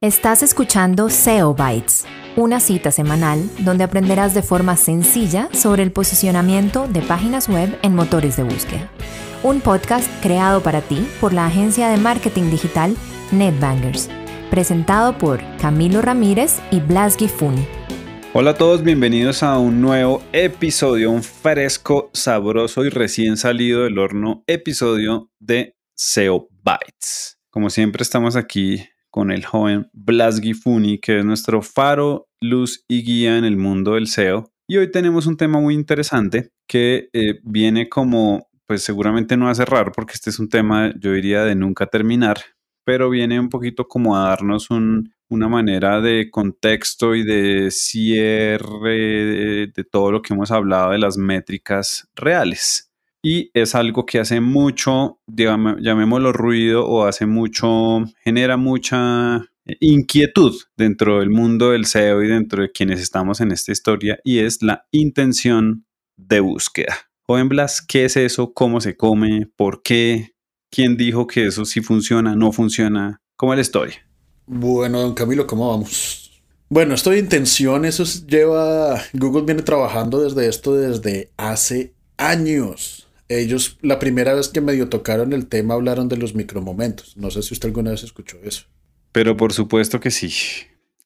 Estás escuchando SEO Bytes, una cita semanal donde aprenderás de forma sencilla sobre el posicionamiento de páginas web en motores de búsqueda. Un podcast creado para ti por la agencia de marketing digital NetBangers, presentado por Camilo Ramírez y Blas Gifuni. Hola a todos, bienvenidos a un nuevo episodio, un fresco, sabroso y recién salido del horno episodio de SEO Bytes. Como siempre estamos aquí con el joven Blas Gifuni, que es nuestro faro, luz y guía en el mundo del SEO. Y hoy tenemos un tema muy interesante que eh, viene como, pues seguramente no a cerrar porque este es un tema, yo diría, de nunca terminar, pero viene un poquito como a darnos una manera de contexto y de cierre de todo lo que hemos hablado de las métricas reales y es algo que hace mucho, llamémoslo ruido o hace mucho, genera mucha inquietud dentro del mundo del SEO y dentro de quienes estamos en esta historia y es la intención de búsqueda. Joven Blas, ¿qué es eso? ¿Cómo se come? ¿Por qué? ¿Quién dijo que eso sí funciona? ¿No funciona? ¿Cómo es la historia? Bueno, don Camilo, ¿cómo vamos? Bueno, esto de intención, eso lleva, Google viene trabajando desde esto desde hace años ellos la primera vez que medio tocaron el tema hablaron de los micromomentos. No sé si usted alguna vez escuchó eso. Pero por supuesto que sí.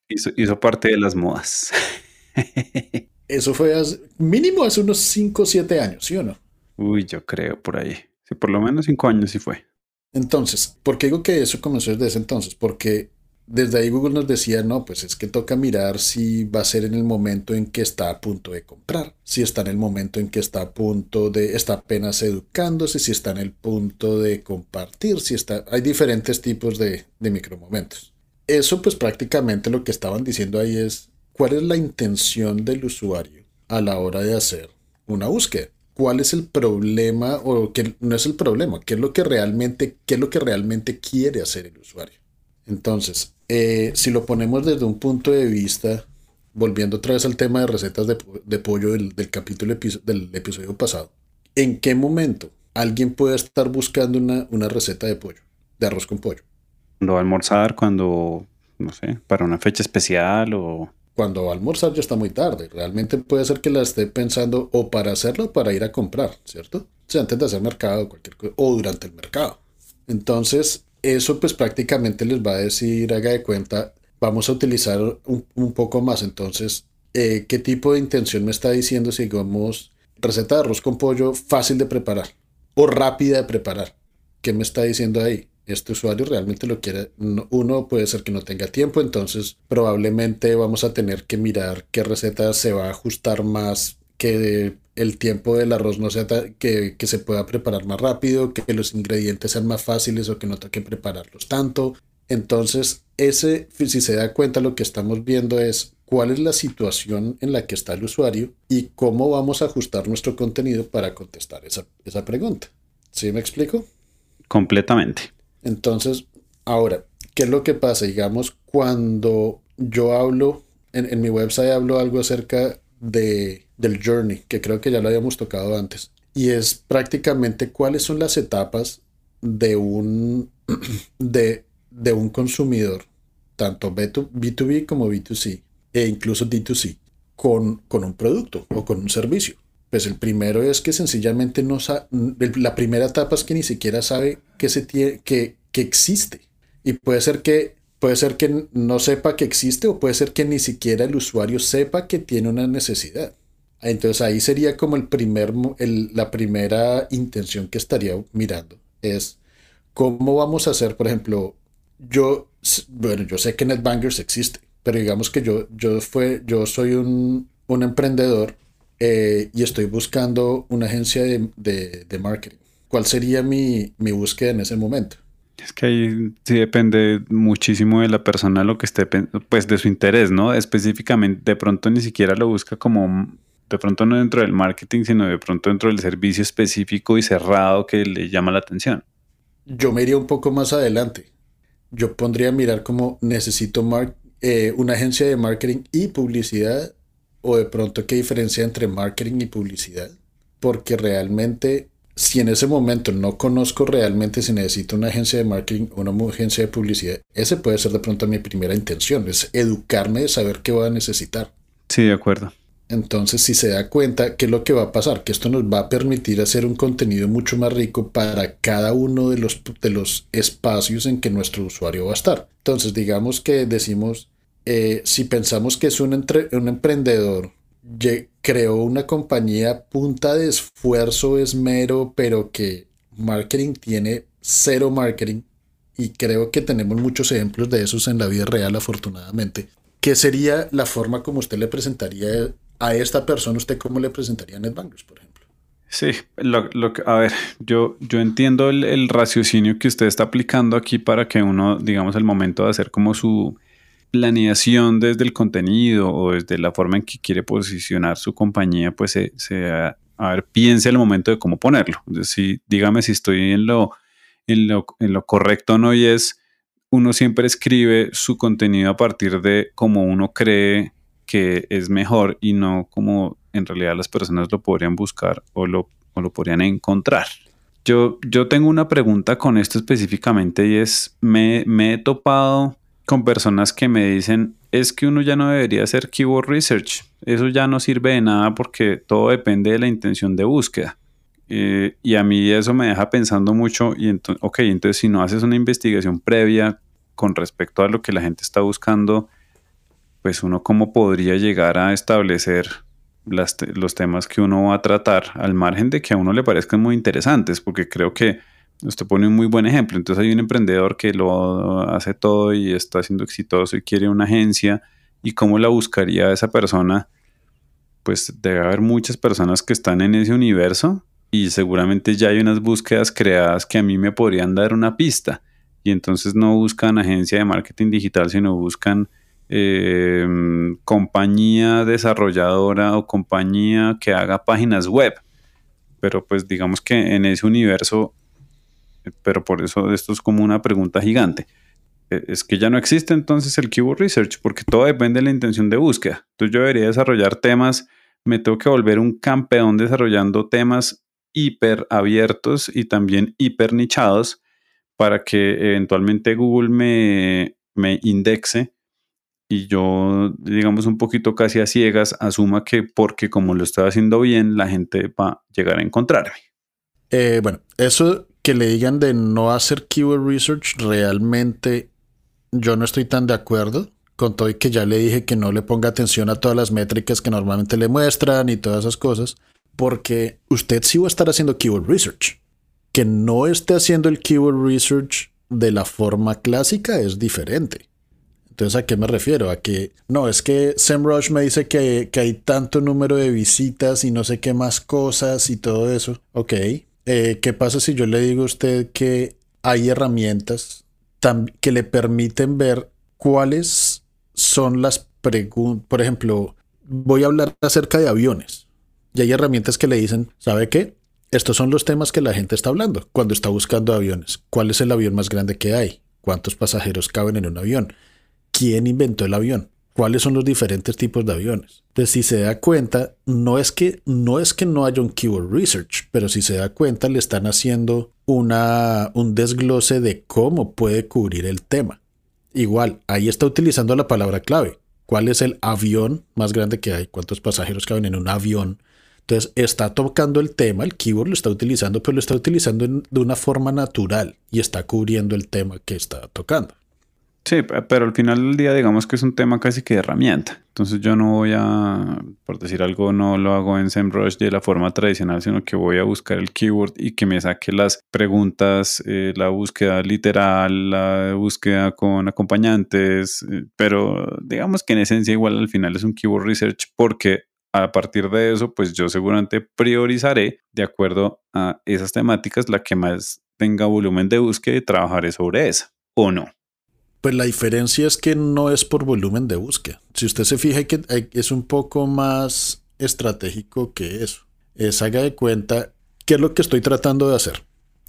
Hizo, parte de las modas. eso fue mínimo hace unos 5 o 7 años, ¿sí o no? Uy, yo creo por ahí. Sí, por lo menos 5 años sí fue. Entonces, ¿por qué digo que eso comenzó desde ese entonces? Porque desde ahí Google nos decía, no, pues es que toca mirar si va a ser en el momento en que está a punto de comprar, si está en el momento en que está a punto de, está apenas educándose, si está en el punto de compartir, si está, hay diferentes tipos de, de micromomentos. Eso pues prácticamente lo que estaban diciendo ahí es cuál es la intención del usuario a la hora de hacer una búsqueda. ¿Cuál es el problema o qué no es el problema? ¿Qué es lo que realmente, qué es lo que realmente quiere hacer el usuario? Entonces, eh, si lo ponemos desde un punto de vista, volviendo otra vez al tema de recetas de, pollo del, capítulo del episodio pasado, ¿en qué momento alguien puede estar buscando una, una receta de pollo, de arroz con pollo? Cuando va a almorzar, cuando, no sé, para una fecha especial o... Cuando va a almorzar ya está muy tarde. Realmente puede ser que la esté pensando o para hacerlo o para ir a comprar, ¿cierto? O sea, antes de hacer mercado cualquier cosa, o durante el mercado. Entonces, eso pues prácticamente les va a decir, haga de cuenta, vamos a utilizar un, poco más. Entonces, eh, ¿qué tipo de intención me está diciendo si digamos receta de arroz con pollo fácil de preparar o rápida de preparar? ¿Qué me está diciendo ahí? Este usuario realmente lo quiere. Uno puede ser que no tenga tiempo, entonces probablemente vamos a tener que mirar qué receta se va a ajustar más que el tiempo del arroz no sea que, que, se pueda preparar más rápido, que los ingredientes sean más fáciles o que no tenga que prepararlos tanto. Entonces, ese, si se da cuenta, lo que estamos viendo es cuál es la situación en la que está el usuario y cómo vamos a ajustar nuestro contenido para contestar esa, esa pregunta. ¿Sí me explico? Completamente. Entonces, ahora, ¿qué es lo que pasa? Digamos, cuando yo hablo, en, en mi website hablo algo acerca de, del journey, que creo que ya lo habíamos tocado antes. Y es prácticamente cuáles son las etapas de un, de, de un consumidor, tanto B2B como B2C, e incluso D2C, con, con un producto o con un servicio. Pues el primero es que sencillamente no sabe, la primera etapa es que ni siquiera sabe que, se que, que existe. Y puede ser que Puede ser que no sepa que existe o puede ser que ni siquiera el usuario sepa que tiene una necesidad. Entonces ahí sería como el primer, la primera intención que estaría mirando. Es cómo vamos a hacer, por ejemplo, yo, bueno, yo sé que NetBangers existe, pero digamos que yo, yo, fue, yo soy un, un emprendedor eh, y estoy buscando una agencia de, de, de marketing. ¿Cuál sería mi, mi búsqueda en ese momento? Es que ahí sí depende muchísimo de la persona lo que esté, pues de su interés, ¿no? Específicamente, de pronto ni siquiera lo busca como, de pronto no dentro del marketing, sino de pronto dentro del servicio específico y cerrado que le llama la atención. Yo me iría un poco más adelante. Yo pondría a mirar como necesito eh, una agencia de marketing y publicidad, o de pronto qué diferencia entre marketing y publicidad, porque realmente si en ese momento no conozco realmente si necesito una agencia de marketing o una agencia de publicidad, ese puede ser de pronto mi primera intención, es educarme de saber qué voy a necesitar. Sí, de acuerdo. Entonces, si se da cuenta, ¿qué es lo que va a pasar? Que esto nos va a permitir hacer un contenido mucho más rico para cada uno de los, de los espacios en que nuestro usuario va a estar. Entonces, digamos que decimos, eh, si pensamos que es un, un emprendedor creó una compañía punta de esfuerzo, esmero, pero que marketing tiene cero marketing. Y creo que tenemos muchos ejemplos de esos en la vida real, afortunadamente. ¿Qué sería la forma como usted le presentaría a esta persona? ¿Usted cómo le presentaría NetBankers, por ejemplo? Sí, lo, lo, a ver, yo, yo entiendo el, el, raciocinio que usted está aplicando aquí para que uno, digamos, el momento de hacer como su, planeación desde el contenido o desde la forma en que quiere posicionar su compañía, pues se, a, ver, piense al momento de cómo ponerlo. Si, dígame si estoy en lo, en lo, en lo correcto o no, y es uno siempre escribe su contenido a partir de cómo uno cree es mejor y no como en realidad las personas lo podrían buscar o lo, o lo podrían encontrar. Yo, yo tengo una pregunta con esto específicamente y es, me, me he topado con personas que me dicen, es que uno ya no debería hacer keyword research, eso ya no sirve de nada porque todo depende de la intención de búsqueda. Eh, y a mí eso me deja pensando mucho y entonces, ok, entonces si no haces una investigación previa con respecto a lo que la gente está buscando, pues uno cómo podría llegar a establecer los temas que uno va a tratar al margen de que a uno le parezcan muy interesantes, porque creo que Usted pone un muy buen ejemplo. Entonces hay un emprendedor que lo hace todo y está siendo exitoso y quiere una agencia. ¿Y cómo la buscaría esa persona? Pues debe haber muchas personas que están en ese universo y seguramente ya hay unas búsquedas creadas que a mí me podrían dar una pista. Y entonces no buscan agencia de marketing digital, sino buscan eh, compañía desarrolladora o compañía que haga páginas web. Pero pues digamos que en ese universo pero por eso esto es como una pregunta gigante. E, es que ya no existe entonces el keyword research porque todo depende de la intención de búsqueda. Entonces yo debería desarrollar temas, me tengo que volver un campeón desarrollando temas hiper abiertos y también hiper nichados para que eventualmente Google me, me indexe y yo, digamos, un poquito casi a ciegas, asuma que porque como lo estoy haciendo bien, la gente va a llegar a encontrarme. Eh, bueno, eso que le digan de no hacer keyword research, realmente yo no estoy tan de acuerdo. Con todo y que ya le dije que no le ponga atención a todas las métricas que normalmente le muestran y todas esas cosas, porque usted sí va a estar haciendo keyword research. Que no esté haciendo el keyword research de la forma clásica es diferente. Entonces, ¿a qué me refiero? A que no, es que SEMrush me dice que, que hay tanto número de visitas y no sé qué más cosas y todo eso. Ok, eh, ¿qué pasa si yo le digo a usted que hay herramientas que le permiten ver cuáles son las preguntas? Por ejemplo, voy a hablar acerca de aviones. Y hay herramientas que le dicen, ¿sabe qué? Estos son los temas que la gente está hablando cuando está buscando aviones. ¿Cuál es el avión más grande que hay? ¿Cuántos pasajeros caben en un avión? ¿Quién inventó el avión? cuáles son los diferentes tipos de aviones. Entonces, si se da cuenta, no es que no, es que no haya un keyword research, pero si se da cuenta, le están haciendo una, un desglose de cómo puede cubrir el tema. Igual, ahí está utilizando la palabra clave. ¿Cuál es el avión más grande que hay? ¿Cuántos pasajeros caben en un avión? Entonces, está tocando el tema, el keyword lo está utilizando, pero lo está utilizando de una forma natural y está cubriendo el tema que está tocando. Sí, pero al final del día digamos que es un tema casi que de herramienta. Entonces yo no voy a, por decir algo, no lo hago en SEMrush de la forma tradicional, sino que voy a buscar el keyword y que me saque las preguntas, eh, la búsqueda literal, la búsqueda con acompañantes, eh, pero digamos que en esencia igual al final es un keyword research porque a partir de eso, pues yo seguramente priorizaré de acuerdo a esas temáticas la que más tenga volumen de búsqueda y trabajaré sobre esa, o no. Pues la diferencia es que no es por volumen de búsqueda. Si usted se fija que es un poco más estratégico que eso. Es haga de cuenta qué es lo que estoy tratando de hacer.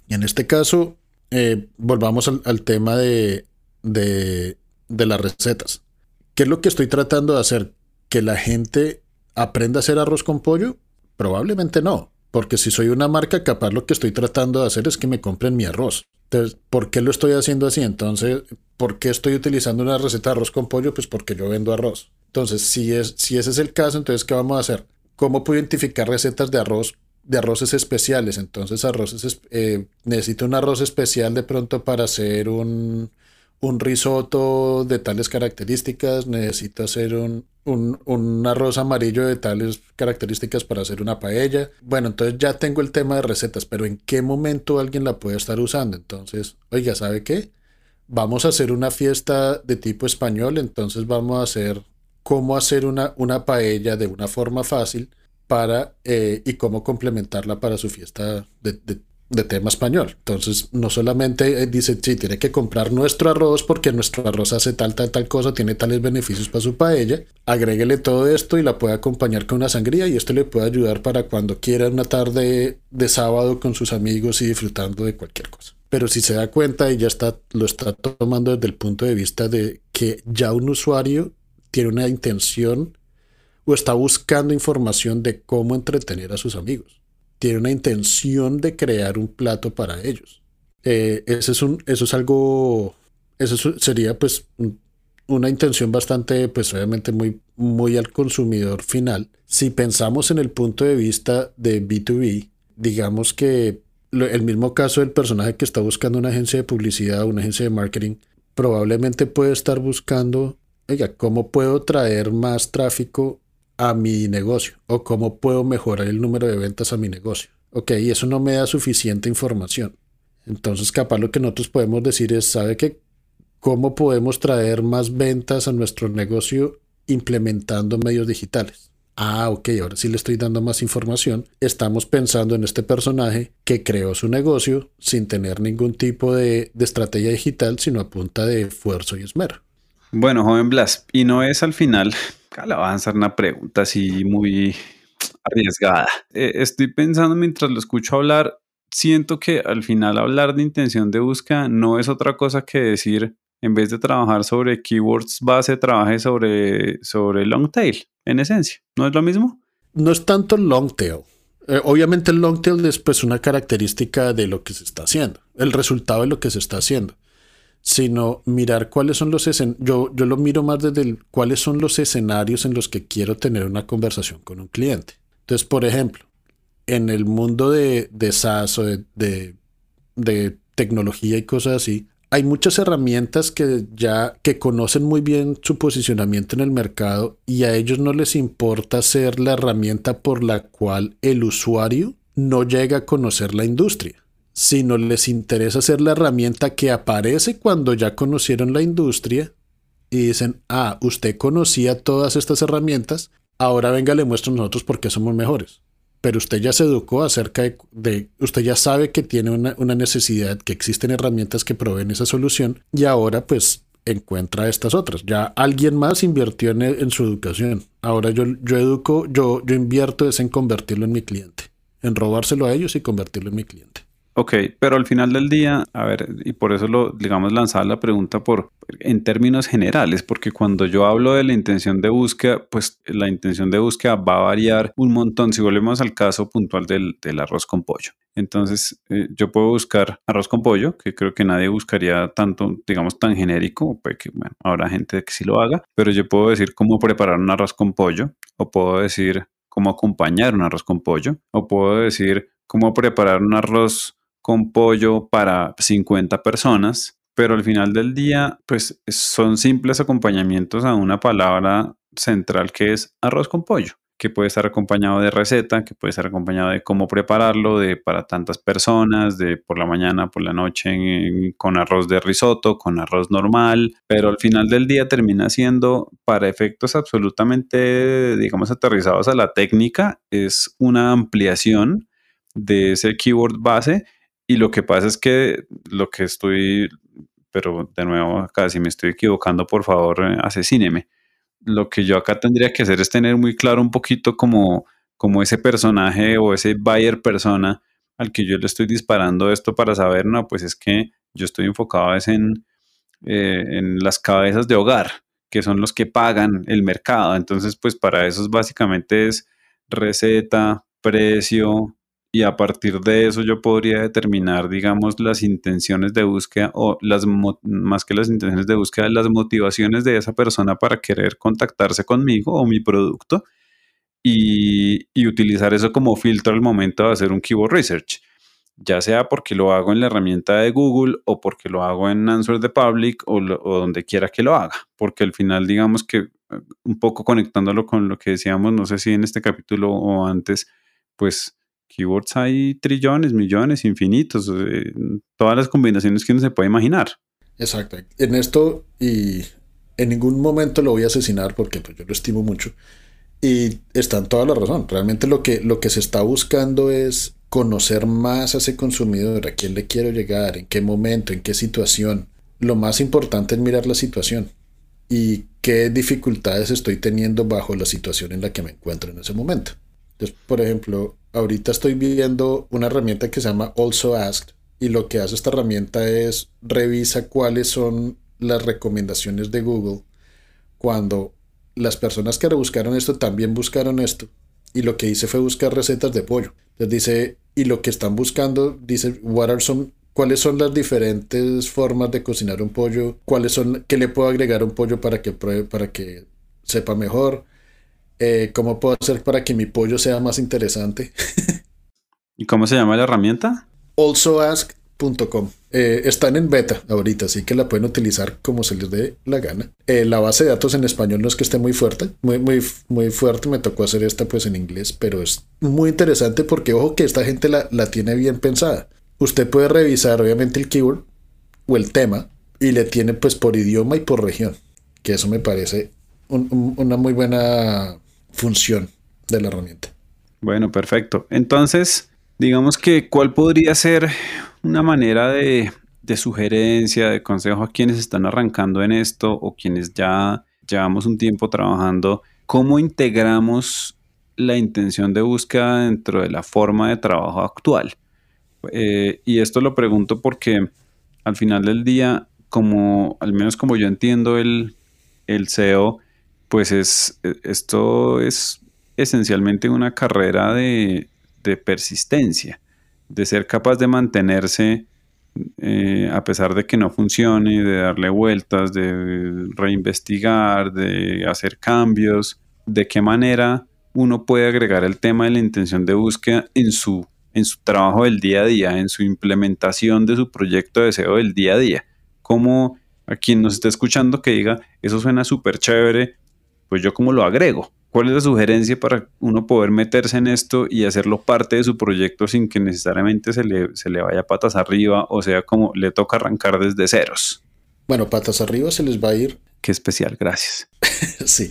Y en este caso, eh, volvamos al, tema de, de, de las recetas. ¿Qué es lo que estoy tratando de hacer? ¿Que la gente aprenda a hacer arroz con pollo? Probablemente no. Porque si soy una marca, capaz lo que estoy tratando de hacer es que me compren mi arroz. Entonces, ¿por qué lo estoy haciendo así? Entonces, ¿por qué estoy utilizando una receta de arroz con pollo? Pues porque yo vendo arroz. Entonces, si, es, si ese es el caso, entonces, ¿qué vamos a hacer? ¿Cómo puedo identificar recetas de arroz de arroces especiales. Entonces, arroces, eh, necesito un arroz especial de pronto para hacer un, un risotto de tales características. Necesito hacer un, un, un, arroz amarillo de tales características para hacer una paella. Bueno, entonces ya tengo el tema de recetas, pero ¿en qué momento alguien la puede estar usando? Entonces, oiga, ¿sabe qué? Vamos a hacer una fiesta de tipo español, entonces vamos a hacer cómo hacer una, una paella de una forma fácil para eh, y cómo complementarla para su fiesta de, tema español. Entonces, no solamente eh, dice, sí, tiene que comprar nuestro arroz porque nuestro arroz hace tal, tal, tal cosa, tiene tales beneficios para su paella, agréguele todo esto y la puede acompañar con una sangría y esto le puede ayudar para cuando quiera una tarde de sábado con sus amigos y disfrutando de cualquier cosa. Pero si se da cuenta y está, lo está tomando desde el punto de vista de que ya un usuario tiene una intención o está buscando información de cómo entretener a sus amigos. Tiene una intención de crear un plato para ellos. Eh, es un, eso es algo, eso sería pues una intención bastante, pues obviamente muy, muy al consumidor final. Si pensamos en el punto de vista de B2B, digamos que el mismo caso del personaje que está buscando una agencia de publicidad, una agencia de marketing, probablemente puede estar buscando, oiga, ¿cómo puedo traer más tráfico a mi negocio o cómo puedo mejorar el número de ventas a mi negocio. Ok, y eso no me da suficiente información. Entonces, capaz lo que nosotros podemos decir es, ¿sabe qué? ¿Cómo podemos traer más ventas a nuestro negocio implementando medios digitales? Ah, ok, ahora sí le estoy dando más información. Estamos pensando en este personaje que creó su negocio sin tener ningún tipo de, de estrategia digital, sino a punta de esfuerzo y esmero. Bueno, joven Blas, y no es al final le voy a lanzar una pregunta así muy arriesgada. Eh, estoy pensando mientras lo escucho hablar, siento que al final hablar de intención de búsqueda no es otra cosa que decir, en vez de trabajar sobre keywords base, trabaje sobre, sobre long tail, en esencia. ¿No es lo mismo? No es tanto long tail. Eh, obviamente el long tail es pues una característica de lo que se está haciendo, el resultado de lo que se está haciendo sino mirar cuáles son los escenarios. Yo, yo lo miro más desde el, cuáles son los escenarios en los que quiero tener una conversación con un cliente. Entonces, por ejemplo, en el mundo de, de SaaS o de, de, de, tecnología y cosas así, hay muchas herramientas que ya que conocen muy bien su posicionamiento en el mercado y a ellos no les importa ser la herramienta por la cual el usuario no llega a conocer la industria sino les interesa ser la herramienta que aparece cuando ya conocieron la industria y dicen, ah, usted conocía todas estas herramientas, ahora venga, le muestro nosotros por qué somos mejores. Pero usted ya se educó acerca de, usted ya sabe que tiene una, necesidad, que existen herramientas que proveen esa solución y ahora pues encuentra estas otras. Ya alguien más invirtió en, en su educación. Ahora yo, yo educo, yo, yo invierto es en convertirlo en mi cliente, en robárselo a ellos y convertirlo en mi cliente. Ok, pero al final del día, a ver, y por eso lo, digamos, lanzar la pregunta por, en términos generales, porque cuando yo hablo de la intención de búsqueda, pues la intención de búsqueda va a variar un montón. Si volvemos al caso puntual del, arroz con pollo. Entonces, eh, yo puedo buscar arroz con pollo, que creo que nadie buscaría tanto, digamos, tan genérico, pues que, bueno, habrá gente que sí lo haga, pero yo puedo decir cómo preparar un arroz con pollo, o puedo decir cómo acompañar un arroz con pollo, o puedo decir cómo preparar un arroz con pollo para 50 personas, pero al final del día, pues son simples acompañamientos a una palabra central que es arroz con pollo que puede estar acompañado de receta, que puede estar acompañado de cómo prepararlo, de para tantas personas, de por la mañana, por la noche, con arroz de risotto, con arroz normal, pero al final del día termina siendo para efectos absolutamente, digamos, aterrizados a la técnica, es una ampliación de ese keyword base y lo que pasa es que lo que estoy, pero de nuevo acá si me estoy equivocando, por favor, eh, asesíneme. Lo que yo acá tendría que hacer es tener muy claro un poquito como, como ese personaje o ese buyer persona al que yo le estoy disparando esto para saber, no, pues es que yo estoy enfocado es en, eh, en las cabezas de hogar, que son los que pagan el mercado. Entonces, pues para eso básicamente es receta, precio, y a partir de eso yo podría determinar, digamos, las intenciones de búsqueda o las más que las intenciones de búsqueda, las motivaciones de esa persona para querer contactarse conmigo o mi producto y, y utilizar eso como filtro al momento de hacer un keyword research. Ya sea porque lo hago en la herramienta de Google o porque lo hago en Answer the Public o, donde quiera que lo haga, porque al final digamos que eh, un poco conectándolo con lo que decíamos, no sé si en este capítulo o antes, pues keywords hay trillones, millones, infinitos, eh, todas las combinaciones que uno se puede imaginar. Exacto. En esto, y en ningún momento lo voy a asesinar porque pues, yo lo estimo mucho. Y está en toda la razón. Realmente lo que, lo que se está buscando es conocer más a ese consumidor, a quién le quiero llegar, en qué momento, en qué situación. Lo más importante es mirar la situación y qué dificultades estoy teniendo bajo la situación en la que me encuentro en ese momento. Entonces, por ejemplo, ahorita estoy viendo una herramienta que se llama Also Asked y lo que hace esta herramienta es revisa cuáles son las recomendaciones de Google cuando las personas que rebuscaron esto también buscaron esto y lo que hice fue buscar recetas de pollo. Entonces dice, y lo que están buscando, dice, what are some, cuáles son las diferentes formas de cocinar un pollo, cuáles son, qué le puedo agregar a un pollo para que pruebe, para que sepa mejor, eh, cómo puedo hacer para que mi pollo sea más interesante. ¿Y cómo se llama la herramienta? Also Ask Com. Eh, están en beta ahorita, así que la pueden utilizar como se les dé la gana. Eh, la base de datos en español no es que esté muy fuerte, muy, muy, muy fuerte. Me tocó hacer esta pues en inglés, pero es muy interesante porque ojo que esta gente la, la tiene bien pensada. Usted puede revisar obviamente el keyword o el tema y le tiene pues por idioma y por región, que eso me parece una muy buena función de la herramienta. Bueno, perfecto. Entonces, digamos que cuál podría ser una manera de, sugerencia, de consejo a quienes están arrancando en esto o quienes ya llevamos un tiempo trabajando, cómo integramos la intención de búsqueda dentro de la forma de trabajo actual. Eh, y esto lo pregunto porque al final del día, como al menos como yo entiendo el, el SEO, pues es, esto es esencialmente una carrera de, de persistencia de ser capaz de mantenerse eh, a pesar de que no funcione, de darle vueltas, de reinvestigar, de hacer cambios, de qué manera uno puede agregar el tema de la intención de búsqueda en su, en su trabajo del día a día, en su implementación de su proyecto de deseo del día a día. Como a quien nos está escuchando que diga, eso suena súper chévere, pues yo cómo lo agrego. ¿Cuál es la sugerencia para uno poder meterse en esto y hacerlo parte de su proyecto sin que necesariamente se le, se le vaya patas arriba o sea como le toca arrancar desde ceros? Bueno, patas arriba se les va a ir. Qué especial, gracias. sí.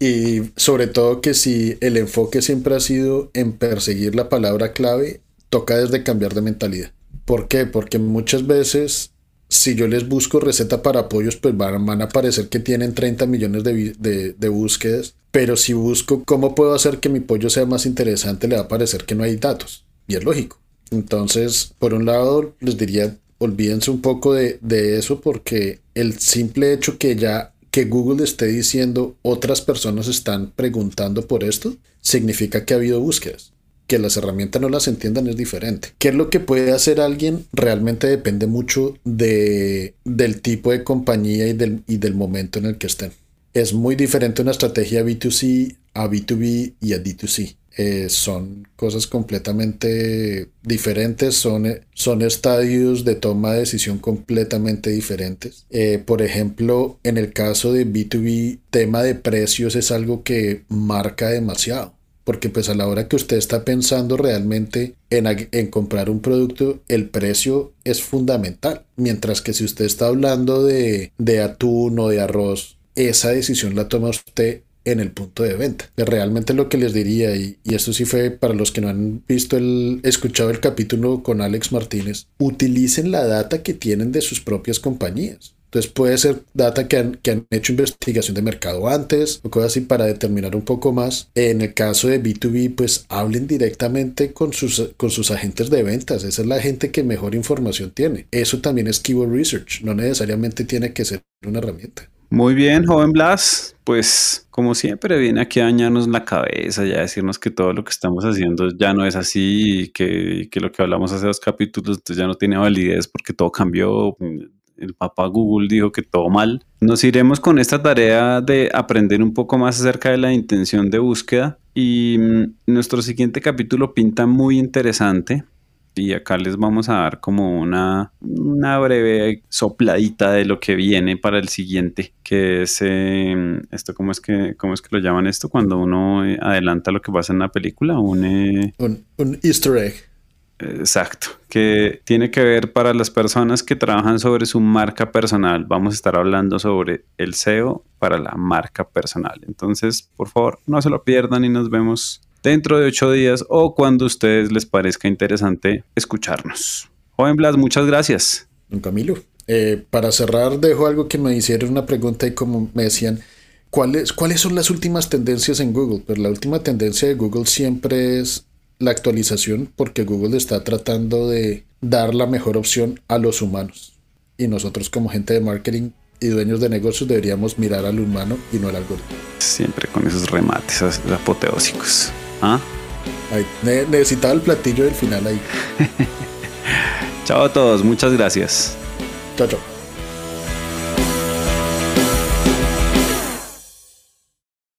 Y sobre todo que si el enfoque siempre ha sido en perseguir la palabra clave, toca desde cambiar de mentalidad. ¿Por qué? Porque muchas veces si yo les busco receta para pollos, pues van, a parecer que tienen 30 millones de, de, búsquedas. Pero si busco cómo puedo hacer que mi pollo sea más interesante, le va a parecer que no hay datos. Y es lógico. Entonces, por un lado, les diría, olvídense un poco de, de eso porque el simple hecho que ya que Google esté diciendo otras personas están preguntando por esto, significa que ha habido búsquedas que las herramientas no las entiendan es diferente. ¿Qué es lo que puede hacer alguien? Realmente depende mucho de, del tipo de compañía y del, y del momento en el que estén. Es muy diferente una estrategia B2C a B2B y a D2C. Eh, son cosas completamente diferentes, son, son estadios de toma de decisión completamente diferentes. Eh, por ejemplo, en el caso de B2B, tema de precios es algo que marca demasiado porque pues a la hora que usted está pensando realmente en, comprar un producto, el precio es fundamental. Mientras que si usted está hablando de, atún o de arroz, esa decisión la toma usted en el punto de venta. Realmente lo que les diría, y, y, esto sí fue para los que no han visto el, escuchado el capítulo con Alex Martínez, utilicen la data que tienen de sus propias compañías. Entonces puede ser data que han, que han hecho investigación de mercado antes o cosas así para determinar un poco más. En el caso de B2B, pues hablen directamente con sus, con sus agentes de ventas. Esa es la gente que mejor información tiene. Eso también es keyword research. No necesariamente tiene que ser una herramienta. Muy bien, joven Blas. Pues como siempre viene aquí a dañarnos la cabeza, ya decirnos que todo lo que estamos haciendo ya no es así y que, que lo que hablamos hace dos capítulos ya no tiene validez porque todo cambió. El papá Google dijo que todo mal. Nos iremos con esta tarea de aprender un poco más acerca de la intención de búsqueda y mm, nuestro siguiente capítulo pinta muy interesante y acá les vamos a dar como una, una breve sopladita de lo que viene para el siguiente, que es em, esto, ¿cómo es que, cómo es que lo llaman esto? Cuando uno eh, adelanta lo que pasa en la película, un, eh, un easter egg. Exacto, que tiene que ver para las personas que trabajan sobre su marca personal. Vamos a estar hablando sobre el SEO para la marca personal. Entonces, por favor, no se lo pierdan y nos vemos dentro de ocho días o cuando a ustedes les parezca interesante escucharnos. Joven Blas, muchas gracias. Camilo, eh, para cerrar dejo algo que me hicieron una pregunta y como me decían, ¿cuáles, ¿cuáles son las últimas tendencias en Google? Pues la última tendencia de Google siempre es la actualización porque Google está tratando de dar la mejor opción a los humanos. Y nosotros como gente de marketing y dueños de negocios deberíamos mirar al humano y no al algoritmo. Siempre con esos remates apoteósicos. ¿Ah? necesitaba el platillo del final ahí. chao a todos, muchas gracias. Chao, chao.